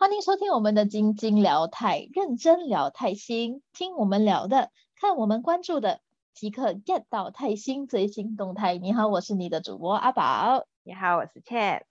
欢迎收听我们的晶晶聊泰认真聊泰星，听我们聊的，看我们关注的，即刻 get 到泰星最新动态。你好，我是你的主播阿宝。你好，我是倩。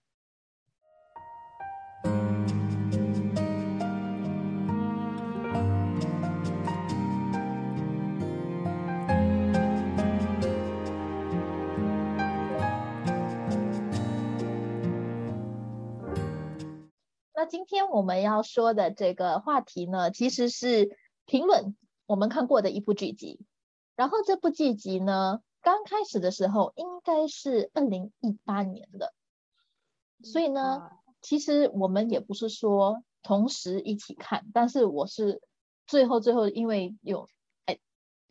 那今天我们要说的这个话题呢，其实是评论我们看过的一部剧集。然后这部剧集呢，刚开始的时候应该是二零一八年的，所以呢，其实我们也不是说同时一起看，但是我是最后最后因为有哎，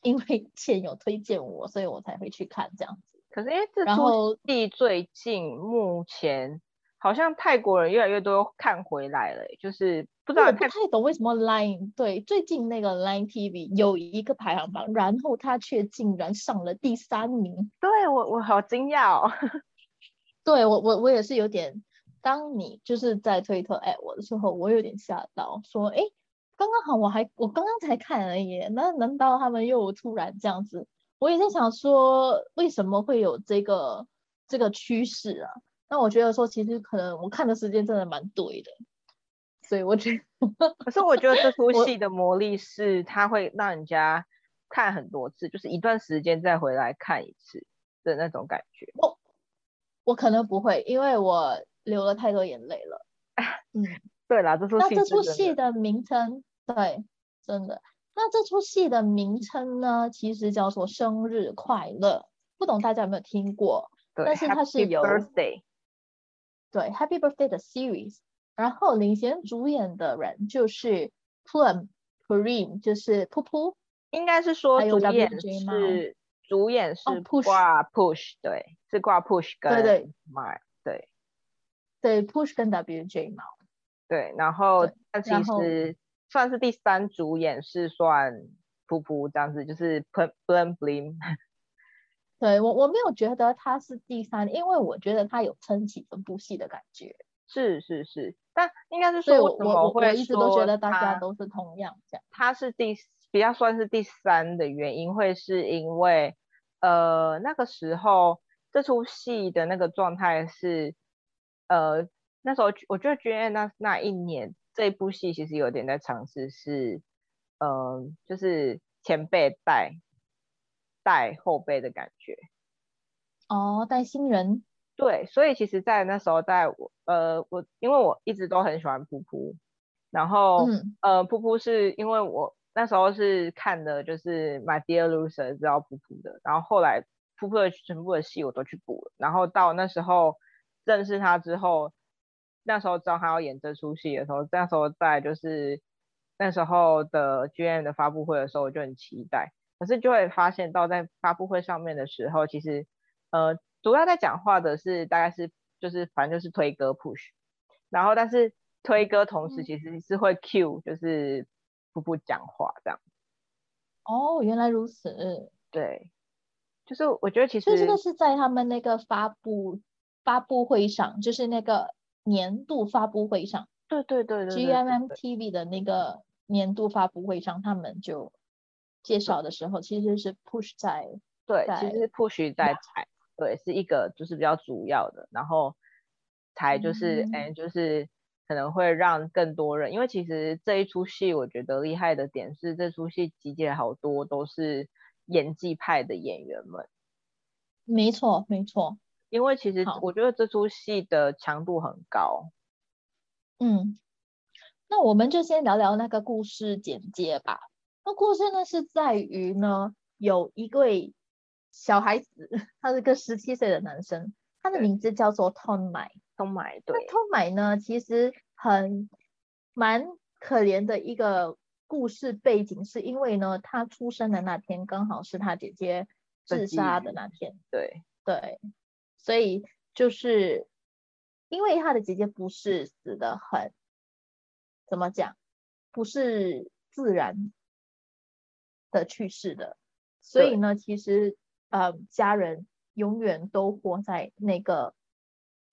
因为倩有推荐我，所以我才会去看这样子。可是因为这出戏最近目前。好像泰国人越来越多看回来了，就是不知道不太懂为什么 Line 对最近那个 Line TV 有一个排行榜，然后他却竟然上了第三名。对我我好惊讶哦。对我我我也是有点，当你就是在推特哎我的时候，我有点吓到，说哎刚刚好我还我刚刚才看而已，那难道他们又突然这样子？我也在想说为什么会有这个这个趋势啊？那我觉得说，其实可能我看的时间真的蛮对的，所以我觉得，可是我觉得这出戏的魔力是它会让人家看很多次，就是一段时间再回来看一次的那种感觉。我我可能不会，因为我流了太多眼泪了。嗯，对啦，这出那这出戏的名称，对，真的。那这出戏的名称呢，其实叫做《生日快乐》，不懂大家有没有听过？但是它是有。对，Happy Birthday 的 series，然后领衔主演的人就是 Plum Prem，就是噗噗，应该是说主演是主演是挂。Push，对，是挂 Push 跟对对 My，对。对 Push 跟 WJ 嘛，对，然后那其实算是第三主演是算噗噗这样子，就是 Plum Plum。对我我没有觉得他是第三，因为我觉得他有撑起整部戏的感觉。是是是，但应该是说，我我我一直都觉得大家都是同样这样。他是第比较算是第三的原因，会是因为呃那个时候这出戏的那个状态是呃那时候我觉得那那一年这部戏其实有点在尝试是呃就是前辈带。带后辈的感觉，哦，带新人，对，所以其实，在那时候，在我，呃，我因为我一直都很喜欢噗噗，然后，呃，噗噗是因为我那时候是看的，就是《My Dear Loser》知道噗噗的，然后后来噗噗的全部的戏我都去补了，然后到那时候认识他之后，那时候知道他要演这出戏的时候，那时候在就是那时候的 GM 的发布会的时候，我就很期待。可是就会发现到在发布会上面的时候，其实呃主要在讲话的是大概是就是反正就是推歌 push，然后但是推歌同时其实是会 cue 就是不不讲话这样。哦，原来如此。对，就是我觉得其实这个是在他们那个发布发布会上，就是那个年度发布会上。对对对对。G M M T V 的那个年度发布会上，他们就。介绍的时候其实是 push 在对，其实是 push 在踩，对，是一个就是比较主要的，然后才就是哎，就是可能会让更多人，因为其实这一出戏我觉得厉害的点是这出戏集结好多都是演技派的演员们，没错没错，因为其实我觉得这出戏的强度很高，嗯，那我们就先聊聊那个故事简介吧。那故事呢是在于呢，有一位小孩子，他是个十七岁的男生，他的名字叫做 Tom 买 Tom 买对。那 Tom 买呢，其实很蛮可怜的一个故事背景，是因为呢，他出生的那天刚好是他姐姐自杀的那天。对对，所以就是因为他的姐姐不是死的很，怎么讲，不是自然。的去世的，所以呢，其实呃，家人永远都活在那个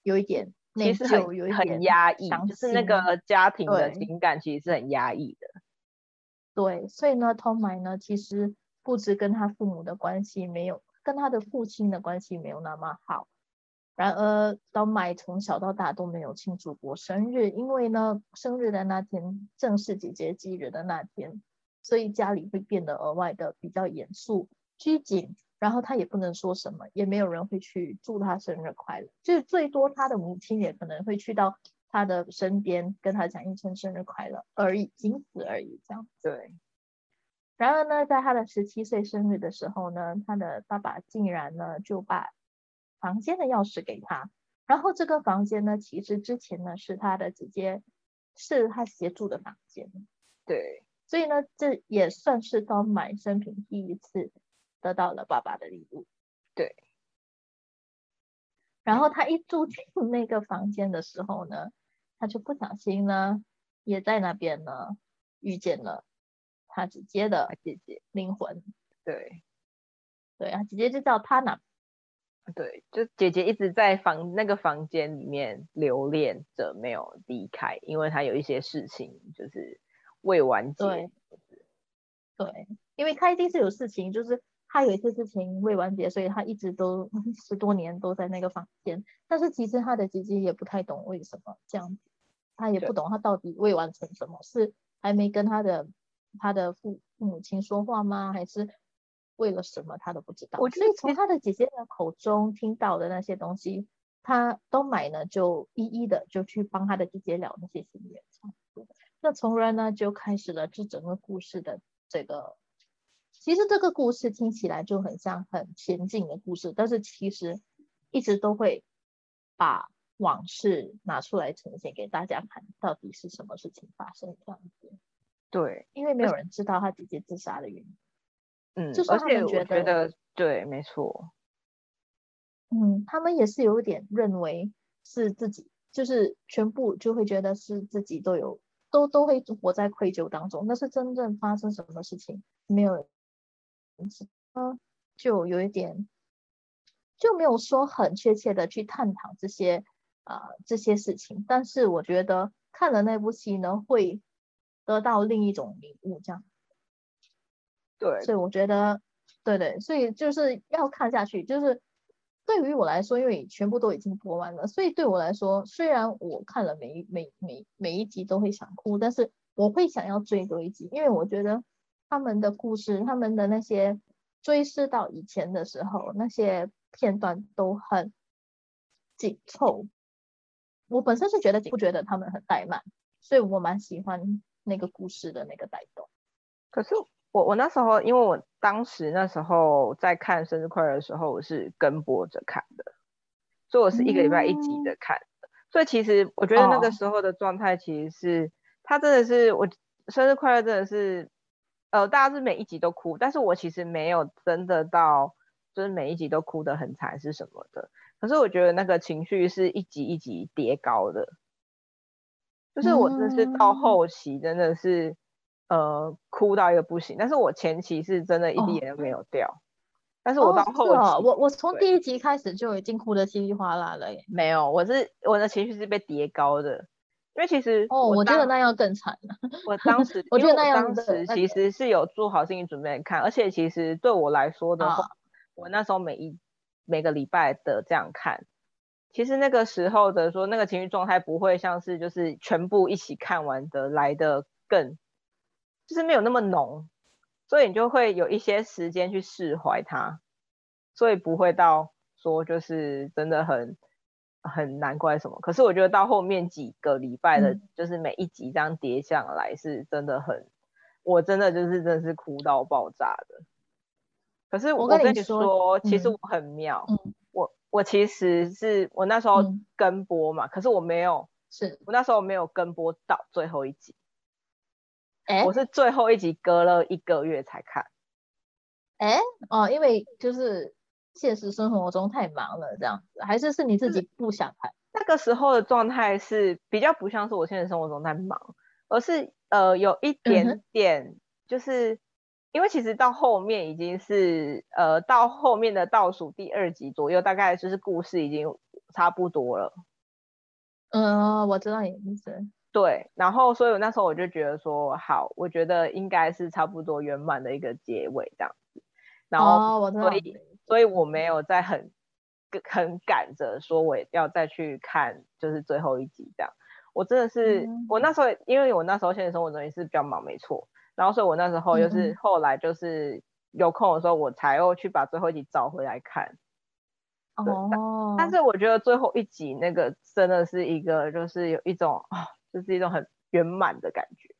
有一点其实很很压抑，就是那个家庭的情感其实是很压抑的。对，所以呢，Tom 买呢，其实不止跟他父母的关系没有，跟他的父亲的关系没有那么好。然而，Tom 买从小到大都没有庆祝过生日，因为呢，生日的那天正是姐姐忌日的那天，所以家里会变得额外的比较严肃、拘谨。然后他也不能说什么，也没有人会去祝他生日快乐，就是最多他的母亲也可能会去到他的身边跟他讲一声生日快乐而已，仅此而已。这样对。然而呢，在他的十七岁生日的时候呢，他的爸爸竟然呢就把房间的钥匙给他，然后这个房间呢，其实之前呢是他的姐姐是他协助的房间。对。所以呢，这也算是到买生平第一次。得到了爸爸的礼物，对。然后他一住进 那个房间的时候呢，他就不小心呢，也在那边呢遇见了他姐姐的姐姐灵魂。对，对啊，姐姐就叫他呢。对，就姐姐一直在房那个房间里面留恋着，没有离开，因为她有一些事情就是未完结。对，对，因为他一定是有事情，就是。他有一些事情未完结，所以他一直都 十多年都在那个房间。但是其实他的姐姐也不太懂为什么这样子，他也不懂他到底未完成什么，是还没跟他的他的父父母亲说话吗？还是为了什么他都不知道。我所以从他的姐姐的口中听到的那些东西，他都买了，就一一的就去帮他的姐姐聊那些心愿。那从而呢就开始了这整个故事的这个。其实这个故事听起来就很像很前进的故事，但是其实一直都会把往事拿出来呈现给大家看，到底是什么事情发生这样子。对，因为没有人知道他姐姐自杀的原因。嗯，就是他们觉得对，没错。嗯，他们也是有点认为是自己，就是全部就会觉得是自己都有，都都会活在愧疚当中。那是真正发生什么事情，没有。嗯，就有一点就没有说很确切的去探讨这些啊这些事情，但是我觉得看了那部戏呢，会得到另一种领悟，这样。对，所以我觉得，对对，所以就是要看下去。就是对于我来说，因为全部都已经播完了，所以对我来说，虽然我看了每一每每每一集都会想哭，但是我会想要追多一集，因为我觉得。他们的故事，他们的那些追思到以前的时候，那些片段都很紧凑。我本身是觉得不觉得他们很怠慢，所以我蛮喜欢那个故事的那个带动。可是我我那时候，因为我当时那时候在看生日快乐的时候，我是跟播着看的，所以我是一个礼拜一集的看。所以其实我觉得那个时候的状态，其实是他真的是我生日快乐，真的是。呃，大家是每一集都哭，但是我其实没有真的到，就是每一集都哭得很惨是什么的。可是我觉得那个情绪是一集一集叠高的，就是我真的是到后期真的是呃哭到一个不行，但是我前期是真的一滴眼都没有掉，但是我到后期，我我从第一集开始就已经哭得稀里哗啦了耶。没有，我是我的情绪是被叠高的。因为其实哦，我觉得那样更惨。我当时，我觉得那样当时其实是有做好心理准备看，而且其实对我来说的话，我那时候每一每个礼拜的这样看，其实那个时候的说那个情绪状态不会像是就是全部一起看完的来的更，就是没有那么浓，所以你就会有一些时间去释怀它，所以不会到说就是真的很。很难怪什么，可是我觉得到后面几个礼拜的，就是每一集这样叠下来，是真的很，我真的就是真的是哭到爆炸的。可是我跟你说，其实我很妙，我我其实是我那时候跟播嘛，可是我没有，是我那时候没有跟播到最后一集，哎，我是最后一集隔了一个月才看，哎，哦，因为就是。现实生活中太忙了，这样子还是是你自己不想看？那个时候的状态是比较不像是我现实生活中在忙，而是呃有一点点，就是因为其实到后面已经是呃到后面的倒数第二集左右，大概就是故事已经差不多了。嗯，我知道你意思。对，然后所以那时候我就觉得说，好，我觉得应该是差不多圆满的一个结尾这样子。然后，所以，所以我没有在很很赶着说我要再去看，就是最后一集这样。我真的是，我那时候因为我那时候现实生活中也是比较忙，没错。然后，所以我那时候就是后来就是有空的时候，我才又去把最后一集找回来看。哦。但是我觉得最后一集那个真的是一个，就是有一种啊。就是一种很圆满的感觉，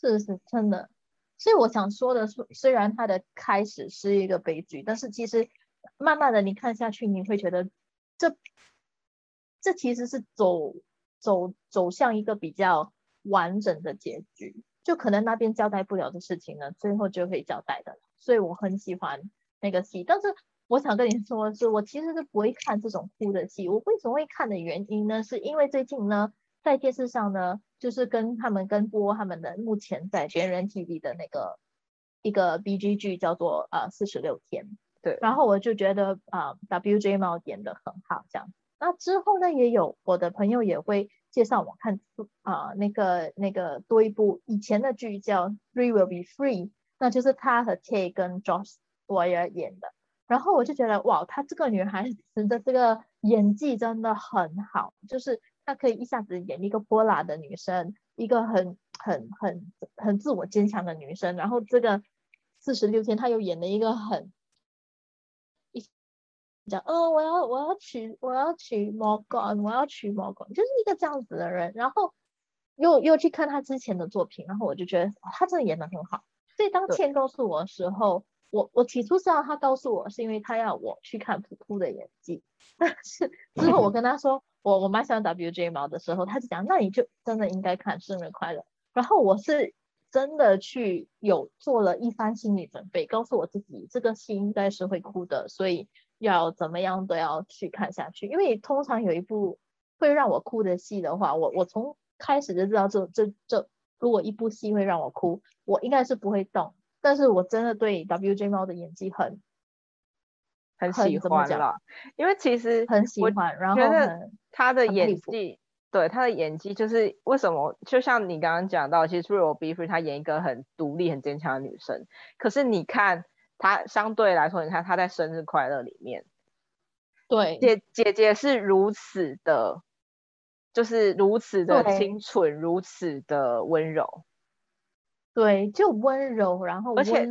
是是真的。所以我想说的是，虽然它的开始是一个悲剧，但是其实慢慢的你看下去，你会觉得这这其实是走走走向一个比较完整的结局。就可能那边交代不了的事情呢，最后就会交代的。所以我很喜欢那个戏，但是我想跟你说的是，我其实是不会看这种哭的戏。我为什么会看的原因呢？是因为最近呢。在电视上呢，就是跟他们跟播他们的目前在别人 TV 的那个一个 BG 剧叫做呃四十六天，对，然后我就觉得啊 WJ 猫演的很好这样，那之后呢也有我的朋友也会介绍我看啊那个那个多一部以前的剧叫 Three Will Be Free，那就是他和 K 跟 Josh Boyer 演的，然后我就觉得哇，她这个女孩子的这个演技真的很好，就是。她可以一下子演一个泼辣的女生，一个很很很很自我坚强的女生，然后这个四十六天，她又演了一个很一讲，哦，我要我要娶我要娶 Morgan，我要娶 Morgan，就是一个这样子的人，然后又又去看她之前的作品，然后我就觉得她真的演的很好。所以当倩告诉我的时候，我我起初是要他告诉我，是因为他要我去看普普的演技，但 是之后我跟他说。我我蛮喜欢 WJ 毛的时候，他就讲，那你就真的应该看生日快乐。然后我是真的去有做了一番心理准备，告诉我自己这个戏应该是会哭的，所以要怎么样都要去看下去。因为通常有一部会让我哭的戏的话，我我从开始就知道这这这，如果一部戏会让我哭，我应该是不会动。但是我真的对 WJ 猫的演技很。很喜欢了，因为其实很喜欢，然后他的演技，对他的演技就是为什么？就像你刚刚讲到，其实《Real Be Free》他演一个很独立、很坚强的女生，可是你看她相对来说，你看她在《生日快乐》里面，对姐姐姐是如此的，就是如此的清纯，如此的温柔，对，就温柔，然后而且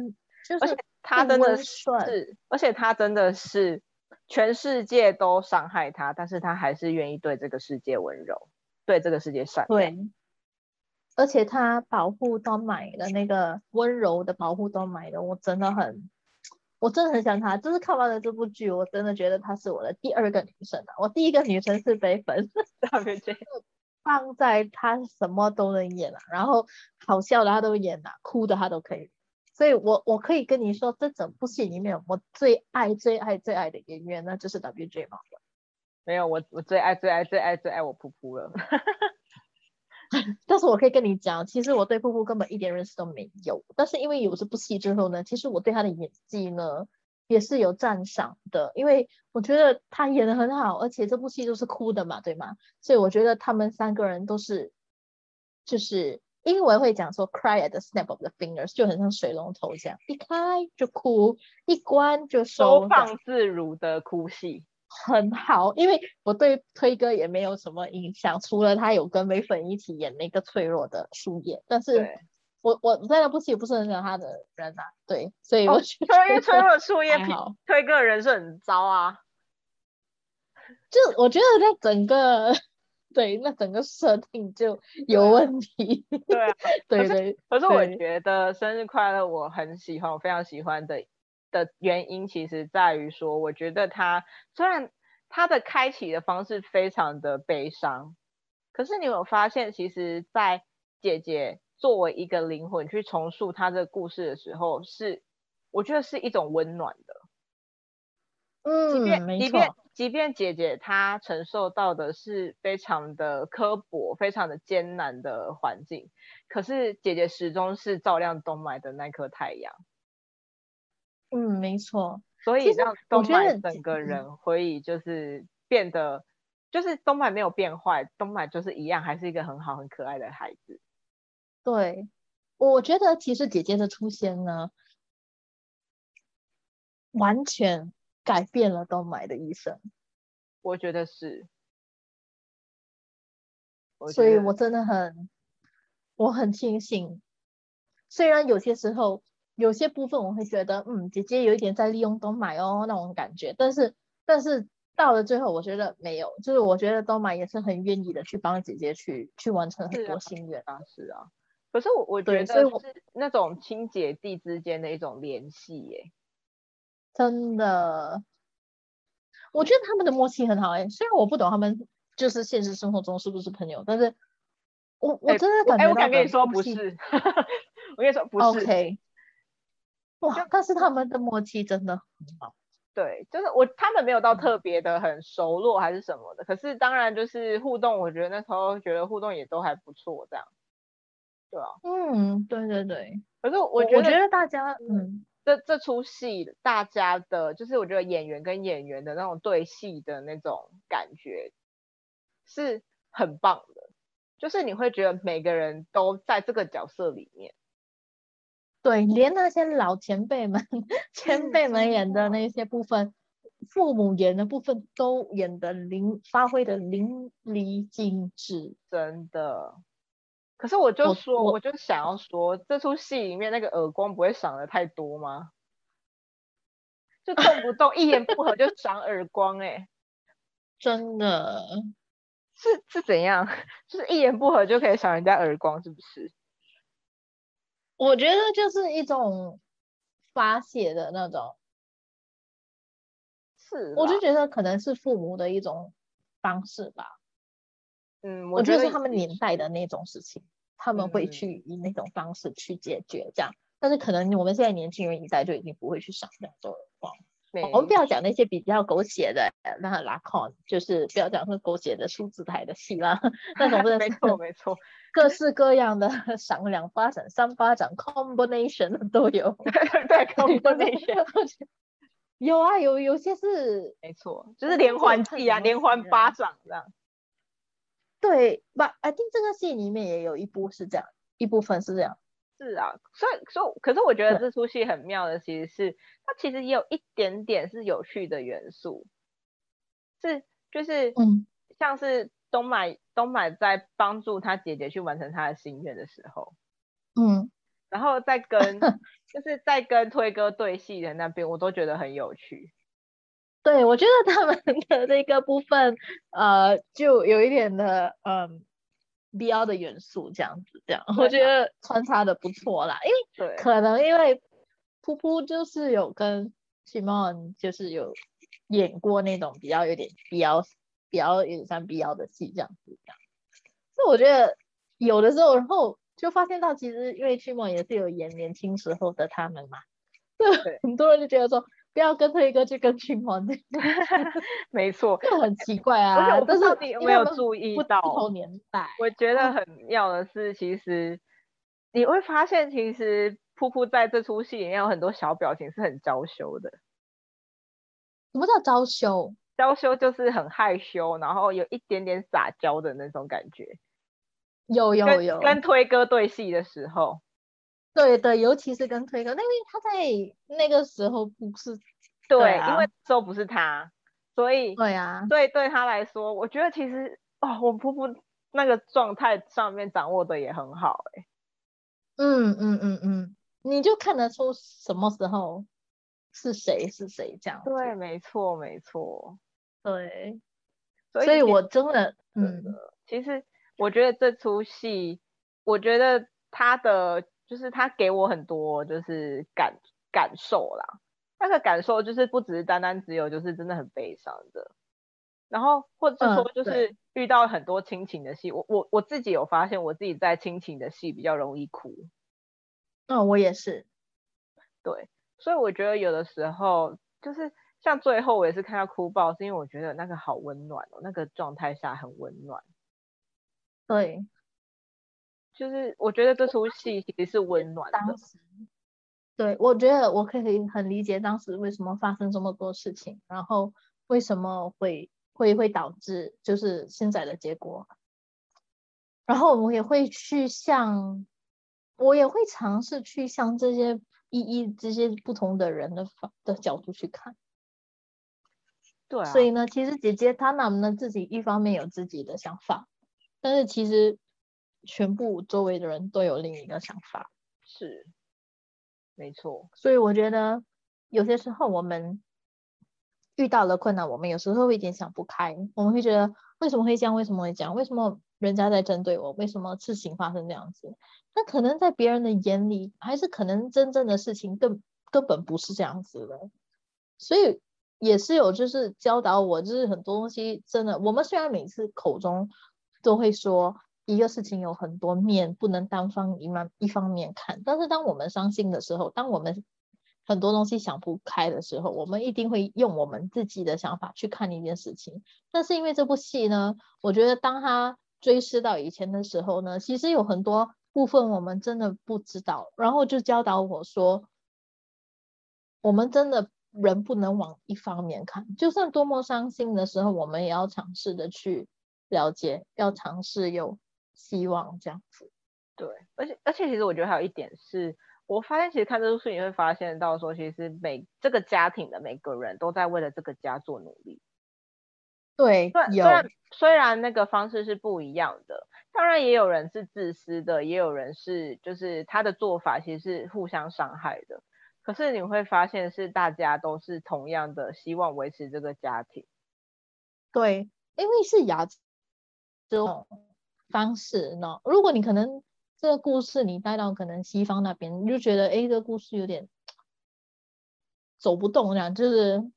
而且。他真的是，而且他真的是全世界都伤害他，但是他还是愿意对这个世界温柔，对这个世界善良。对，而且他保护都买的那个温柔的保护都买的，我真的很，我真的很想他。就是看完了这部剧，我真的觉得她是我的第二个女神啊！我第一个女神是悲粉，放在他什么都能演啊，然后好笑的他都演啊，哭的他都可以。所以，我我可以跟你说，这整部戏里面，我最爱、最爱、最爱的演员，那就是 WJ 嘛。没有，我我最爱、最爱、最爱、最爱我噗噗了。但是我可以跟你讲，其实我对噗噗根本一点认识都没有。但是因为有这部戏之后呢，其实我对他的演技呢也是有赞赏的，因为我觉得他演的很好，而且这部戏都是哭的嘛，对吗？所以我觉得他们三个人都是，就是。英文会讲说 cry at the snap of the fingers，就很像水龙头这样，一开就哭，一关就收放自如的哭戏，很好。因为我对推哥也没有什么印象，除了他有跟美粉一起演那个脆弱的树叶，但是我我在那部戏也不是很喜欢他的人啊，对，所以我觉得脆弱树叶推哥人是很糟啊，就我觉得在整个。对，那整个设定就有问题。对啊，对对。可是我觉得生日快乐，我很喜欢，我非常喜欢的的原因，其实在于说，我觉得它虽然它的开启的方式非常的悲伤，可是你有发现，其实，在姐姐作为一个灵魂去重塑她的故事的时候，是我觉得是一种温暖的。嗯，即便。即便即便姐姐她承受到的是非常的刻薄、非常的艰难的环境，可是姐姐始终是照亮东麦的那颗太阳。嗯，没错。所以让东麦整个人会以就是变得，就是东买没有变坏，东买就是一样，还是一个很好很可爱的孩子。对，我觉得其实姐姐的出现呢，完全改变了东买的一生。我觉得是，所以我真的很，我很庆幸。虽然有些时候有些部分我会觉得，嗯，姐姐有一点在利用东买哦那种感觉，但是但是。到了最后，我觉得没有，就是我觉得东买也是很愿意的去帮姐姐去去完成很多心愿啊，是啊。可是我我觉得是那种亲姐弟之间的一种联系耶，真的，我觉得他们的默契很好哎。虽然我不懂他们就是现实生活中是不是朋友，但是我我真的感觉，我敢跟你说不是，我跟你说不是。OK，哇，但是他们的默契真的很好。对，就是我他们没有到特别的很熟络还是什么的，可是当然就是互动，我觉得那时候觉得互动也都还不错，这样，对啊，嗯，对对对。可是我觉得大家，嗯，这这出戏大家的，就是我觉得演员跟演员的那种对戏的那种感觉是很棒的，就是你会觉得每个人都在这个角色里面。对，连那些老前辈们、前辈们演的那些部分，父母演的部分都演的淋，发挥的淋漓尽致，真的。可是我就说，我就想要说，这出戏里面那个耳光不会赏的太多吗？就动不动一言不合就赏耳光，哎，真的是是怎样？就是一言不合就可以赏人家耳光，是不是？我觉得就是一种发泄的那种，是，我就觉得可能是父母的一种方式吧。嗯，我觉得是他们年代的那种事情，他们会去以那种方式去解决这样。但是可能我们现在年轻人一代就已经不会去上这样做了。我们不要讲那些比较狗血的，那拉 con 就是不要讲说狗血的数字台的戏啦，那种没错没错。各式各样的赏两巴掌、三巴掌 combination 都有，对 combination 有啊，有有些是没错，就是连环计啊，连环巴掌这样。对吧？I think 这个戏里面也有一部是这样，一部分是这样。是啊，所以所以，可是我觉得这出戏很妙的，其实是它其实也有一点点是有趣的元素，是就是嗯，像是。东买东买在帮助他姐姐去完成他的心愿的时候，嗯，然后再跟 就是在跟推哥对戏的那边，我都觉得很有趣。对，我觉得他们的那个部分，呃，就有一点的嗯必要的元素，这样子，这样我觉得穿插的不错啦。因为可能因为噗噗就是有跟 Simon 就是有演过那种比较有点必要。比较有点像必要的戏这样子，这样，所以我觉得有的时候，然后就发现到，其实因为 Simon 也是有演年轻时候的他们嘛，对，很多人就觉得说，不要跟推哥去跟驱魔，没错，就很奇怪啊。但是你有没有注意到不同年代？我觉得很妙的是，其实你会发现，其实噗噗在这出戏里面有很多小表情是很娇羞的。什么叫娇羞？娇羞就是很害羞，然后有一点点撒娇的那种感觉。有有有，跟推哥对戏的时候，对对，尤其是跟推哥，因为他在那个时候不是对，因为时候不是他，所以对啊，对对他来说，我觉得其实哦，我婆婆那个状态上面掌握的也很好，哎，嗯嗯嗯嗯，你就看得出什么时候是谁是谁这样。对，没错没错。对，所以我真的，嗯，其实我觉得这出戏，我觉得他的就是他给我很多就是感感受啦，那个感受就是不只是单单只有就是真的很悲伤的，然后或者是说就是遇到很多亲情的戏，我我我自己有发现我自己在亲情的戏比较容易哭，嗯，我也是，对，所以我觉得有的时候就是。像最后我也是看到哭爆，是因为我觉得那个好温暖哦，那个状态下很温暖。对，就是我觉得这出戏其实是温暖的。对，我觉得我可以很理解当时为什么发生这么多事情，然后为什么会会会导致就是现在的结果。然后我们也会去向，我也会尝试去向这些一一这些不同的人的方的角度去看。对，所以呢，其实姐姐她能不能自己一方面有自己的想法，但是其实全部周围的人都有另一个想法。是，没错。所以我觉得有些时候我们遇到了困难，我们有时候会有点想不开，我们会觉得为什么会这样？为什么会这样？为什么？人家在针对我，为什么事情发生这样子？那可能在别人的眼里，还是可能真正的事情根根本不是这样子的。所以也是有就是教导我，就是很多东西真的，我们虽然每次口中都会说一个事情有很多面，不能单方一面一方面看，但是当我们伤心的时候，当我们很多东西想不开的时候，我们一定会用我们自己的想法去看一件事情。但是因为这部戏呢，我觉得当他追思到以前的时候呢，其实有很多部分我们真的不知道，然后就教导我说，我们真的人不能往一方面看，就算多么伤心的时候，我们也要尝试的去了解，要尝试有希望这样子。对，而且而且其实我觉得还有一点是，我发现其实看这部书你会发现到说，其实每这个家庭的每个人都在为了这个家做努力。对，虽然虽然那个方式是不一样的，当然也有人是自私的，也有人是就是他的做法其实是互相伤害的。可是你会发现是大家都是同样的希望维持这个家庭。对，因为是亚这种方式呢。如果你可能这个故事你带到可能西方那边，你就觉得哎，这个故事有点走不动，这样就是。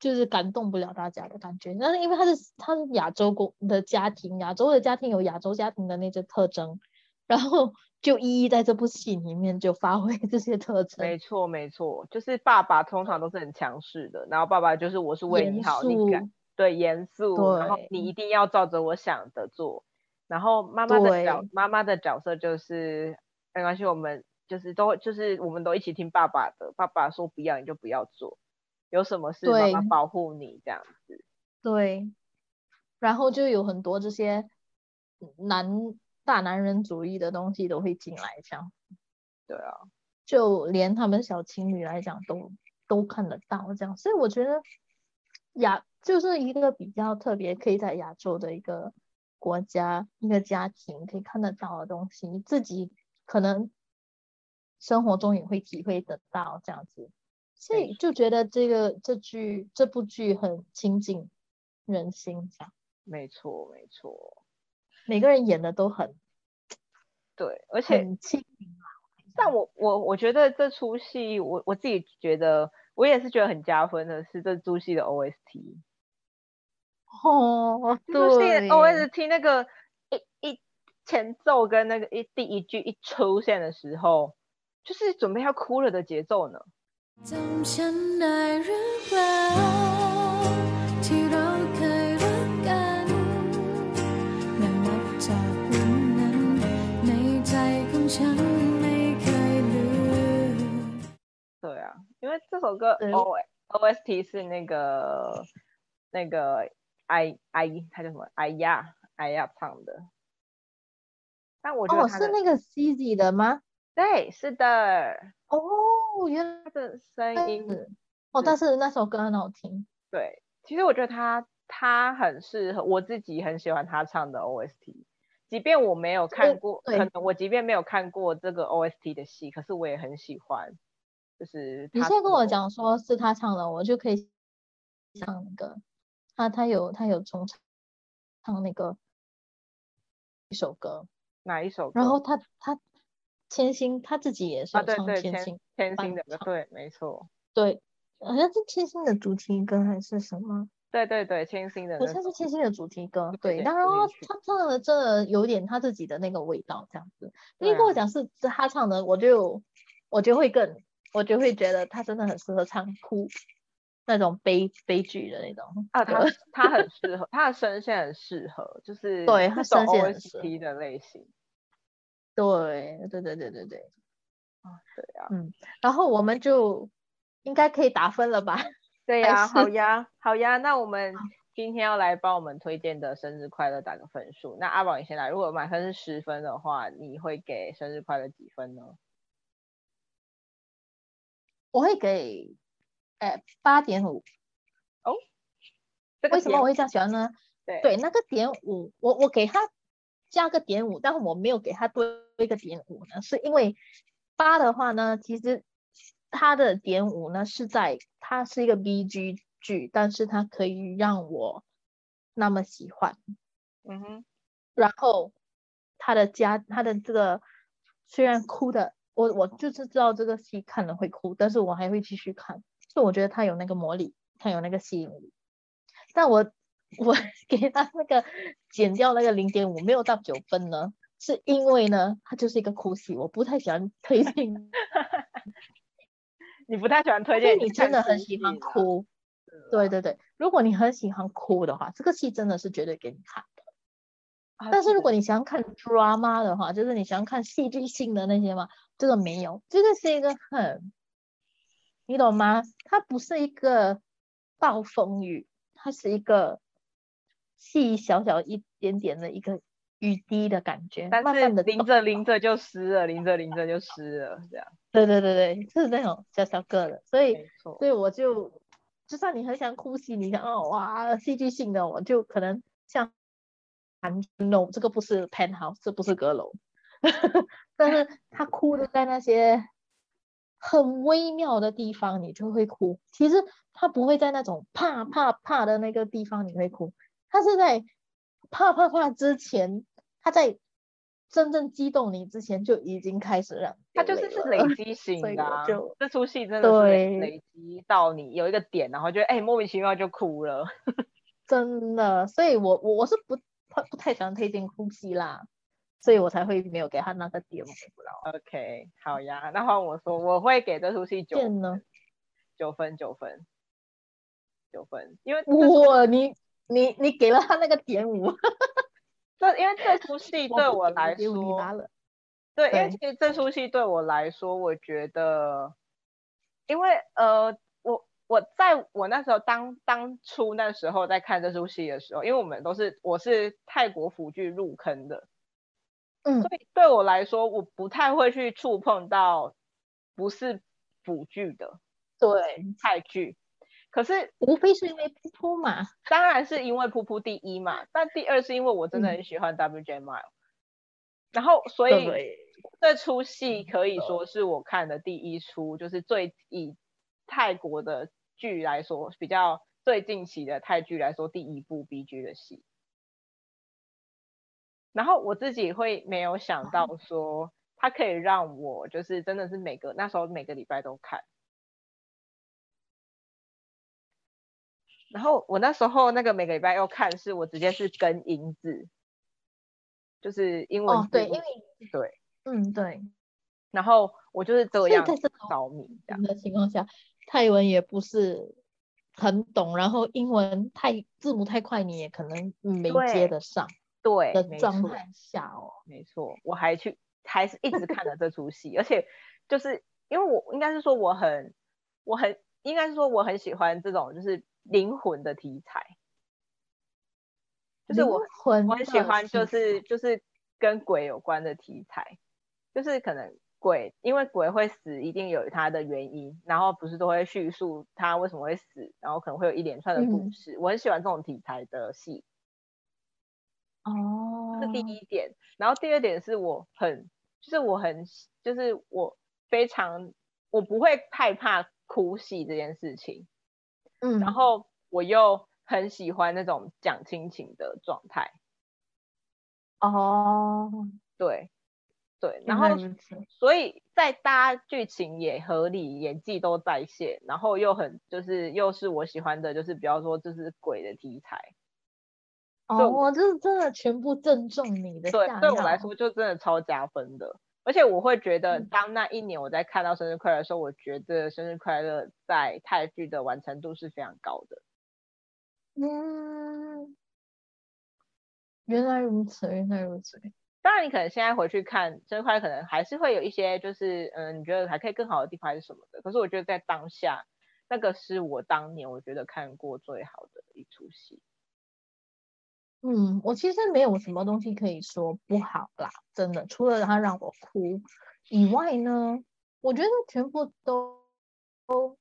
就是感动不了大家的感觉，但是因为他是他是亚洲国的家庭，亚洲的家庭有亚洲家庭的那些特征，然后 就一一在这部戏里面就发挥这些特征。没错没错，就是爸爸通常都是很强势的，然后爸爸就是我是为你好，你敢对严肃，然后你一定要照着我想的做。然后妈妈的角妈妈的角色就是没关系，我们就是都就是我们都一起听爸爸的，爸爸说不要你就不要做。有什么事妈妈保护你这样子，对，然后就有很多这些男大男人主义的东西都会进来，这样，对啊，就连他们小情侣来讲都都看得到这样，所以我觉得亚就是一个比较特别，可以在亚洲的一个国家一个家庭可以看得到的东西，你自己可能生活中也会体会得到这样子。所以就觉得这个这剧这部剧很亲近人心，这样。没错，没错。每个人演的都很对，而且很亲民啊。但我我我觉得这出戏，我我自己觉得，我也是觉得很加分的，是这出戏的 OST。哦，对，我一直听那个一一前奏跟那个一第一句一出现的时候，就是准备要哭了的节奏呢。总爱对啊，因为这首歌 O O S T 是那个那个 I I 他叫什么哎呀哎呀唱的，但我觉得哦是那个 C Z 的吗？对，是的。哦，原来的声音哦，但是那首歌很好听。对，其实我觉得他他很适合，我自己很喜欢他唱的 OST。即便我没有看过，可能我即便没有看过这个 OST 的戏，可是我也很喜欢。就是你现在跟我讲说是他唱的，我就可以唱那个他他有他有重唱唱那个一首歌，哪一首歌？然后他他。千星他自己也是唱千星，千星的对，没错，对，好像是千星的主题歌还是什么？对对对，千星的，好像是千星的主题歌，对。当然他唱的真的有点他自己的那个味道，这样子。你跟我讲是是他唱的，我就我就会更，我就会觉得他真的很适合唱哭那种悲悲剧的那种。啊，他他很适合，他的声线很适合，就是对他声线很适合的类型。对对对对对对，啊对啊，嗯，然后我们就应该可以打分了吧？对呀，好呀，好呀。那我们今天要来帮我们推荐的生日快乐打个分数。那阿宝你先来，如果满分是十分的话，你会给生日快乐几分呢？我会给，哎，八点五。哦，为什么我会这样喜欢呢？对对，那个点五，我我给他加个点五，但是我没有给他多一个点五呢，是因为八的话呢，其实它的点五呢是在它是一个 B G 剧，但是它可以让我那么喜欢，嗯哼，然后他的家他的这个虽然哭的。我我就是知道这个戏看了会哭，但是我还会继续看，所以我觉得他有那个魔力，他有那个吸引力。但我我 给他那个减掉那个零点五，没有到九分呢，是因为呢，他就是一个哭戏，我不太喜欢推荐。你不太喜欢推荐？你真的很喜欢哭？对对对，如果你很喜欢哭的话，这个戏真的是绝对给你看的。但是如果你想看 drama 的话，就是你想看戏剧性的那些嘛。这个没有，这个是一个很，你懂吗？它不是一个暴风雨，它是一个细小小一点点的一个雨滴的感觉，但是淋着淋着就湿了，淋着淋着就湿了，这样。对对对对，是那种小小个的，所以所以我就，就算你很想哭戏，你想哦哇戏剧性的，我就可能像，no，这个不是 penthouse，这不是阁楼。但是他哭的在那些很微妙的地方，你就会哭。其实他不会在那种怕怕怕的那个地方你会哭，他是在怕怕怕之前，他在真正激动你之前就已经开始让他就是是累积 型的，就这出戏真的是累积到你有一个点，然后就哎莫名其妙就哭了，真的。所以我我我是不不不太喜欢推荐哭戏啦。所以我才会没有给他那个点。OK，好呀，那换我说，我会给这出戏九呢，九分，九分，九分，因为哇，你你你给了他那个点五，这因为这出戏对我来说，对，因为其实这出戏对我来说，我觉得，因为呃，我我在我那时候当当初那时候在看这出戏的时候，因为我们都是我是泰国腐剧入坑的。嗯，所以对我来说，我不太会去触碰到不是腐剧的，对。泰剧。可是无非是因为噗噗嘛，当然是因为噗噗第一嘛，但第二是因为我真的很喜欢 WJ Mile，然后所以这出戏可以说是我看的第一出，就是最以泰国的剧来说，比较最近期的泰剧来说，第一部 BG 的戏。然后我自己会没有想到说，它可以让我就是真的是每个那时候每个礼拜都看。然后我那时候那个每个礼拜要看，是我直接是跟英字，就是英文哦，对，因为对，嗯对。然后我就是这样着迷这样的情况下，泰文也不是很懂，然后英文太字母太快，你也可能没接得上。对的状态下哦，没错，我还去还是一直看了这出戏，而且就是因为我应该是说我很我很应该是说我很喜欢这种就是灵魂的题材，就是我我很喜欢就是就是跟鬼有关的题材，就是可能鬼因为鬼会死一定有它的原因，然后不是都会叙述他为什么会死，然后可能会有一连串的故事，我很喜欢这种题材的戏。哦，这是第一点，然后第二点是我很，就是我很，就是我非常，我不会害怕哭戏这件事情，嗯，然后我又很喜欢那种讲亲情的状态，哦，对，对，然后所以在搭剧情也合理，演技都在线，然后又很就是又是我喜欢的，就是比方说就是鬼的题材。哦，我就是真的全部正中你的对，对我来说就真的超加分的，而且我会觉得，当那一年我在看到生日快乐的时候，我觉得生日快乐在泰剧的完成度是非常高的。嗯，原来如此，原来如此。当然，你可能现在回去看生日快乐，可能还是会有一些就是，嗯，你觉得还可以更好的地方还是什么的。可是我觉得在当下，那个是我当年我觉得看过最好的一出戏。嗯，我其实没有什么东西可以说不好啦，真的，除了他让我哭以外呢，我觉得全部都都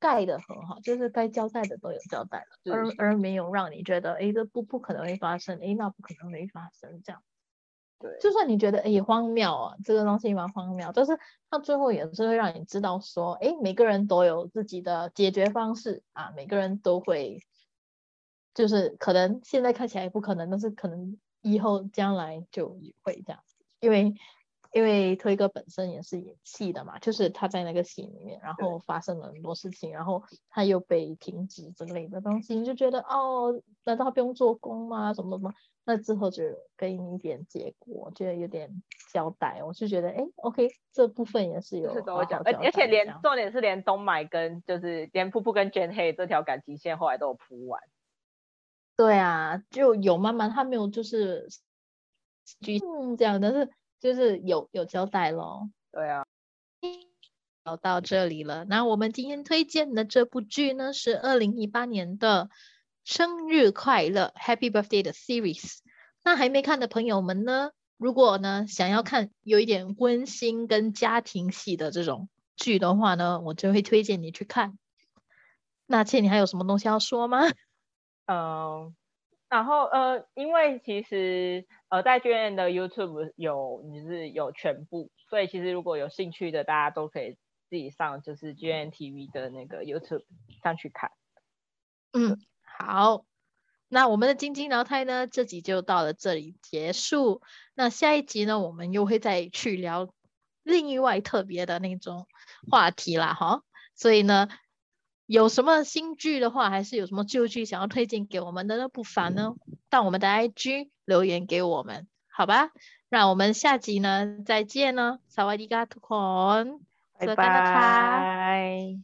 盖的很好，就是该交代的都有交代了，而而没有让你觉得，哎，这不不可能会发生，哎，那不可能会发生这样。对，就算你觉得哎荒谬啊，这个东西蛮荒谬，但是他最后也是会让你知道说，哎，每个人都有自己的解决方式啊，每个人都会。就是可能现在看起来不可能，但是可能以后将来就会这样，因为因为推哥本身也是演戏的嘛，就是他在那个戏里面，然后发生了很多事情，然后他又被停职之类的东西，你就觉得哦，难道他不用做工吗？什么什么？那之后就给你一点结果，觉得有点交代，我就觉得哎，OK，这部分也是有而而且连重点是连东买跟就是连瀑布跟 Jane 黑这条感情线后来都有铺完。对啊，就有慢慢，他没有就是剧嗯这样，但是就是有有交代咯。对啊，聊到这里了，那我们今天推荐的这部剧呢是二零一八年的生日快乐 Happy Birthday 的 series。那还没看的朋友们呢，如果呢想要看有一点温馨跟家庭戏的这种剧的话呢，我就会推荐你去看。那倩，你还有什么东西要说吗？嗯，然后呃，因为其实呃，在 G N 的 YouTube 有你是有全部，所以其实如果有兴趣的，大家都可以自己上就是 G N TV 的那个 YouTube 上去看。嗯，好，那我们的晶晶聊胎呢，这集就到了这里结束。那下一集呢，我们又会再去聊另外特别的那种话题啦，哈。所以呢。有什么新剧的话，还是有什么旧剧想要推荐给我们的呢？不妨呢到我们的 IG 留言给我们，好吧？那我们下集呢再见呢，萨瓦迪卡拜拜。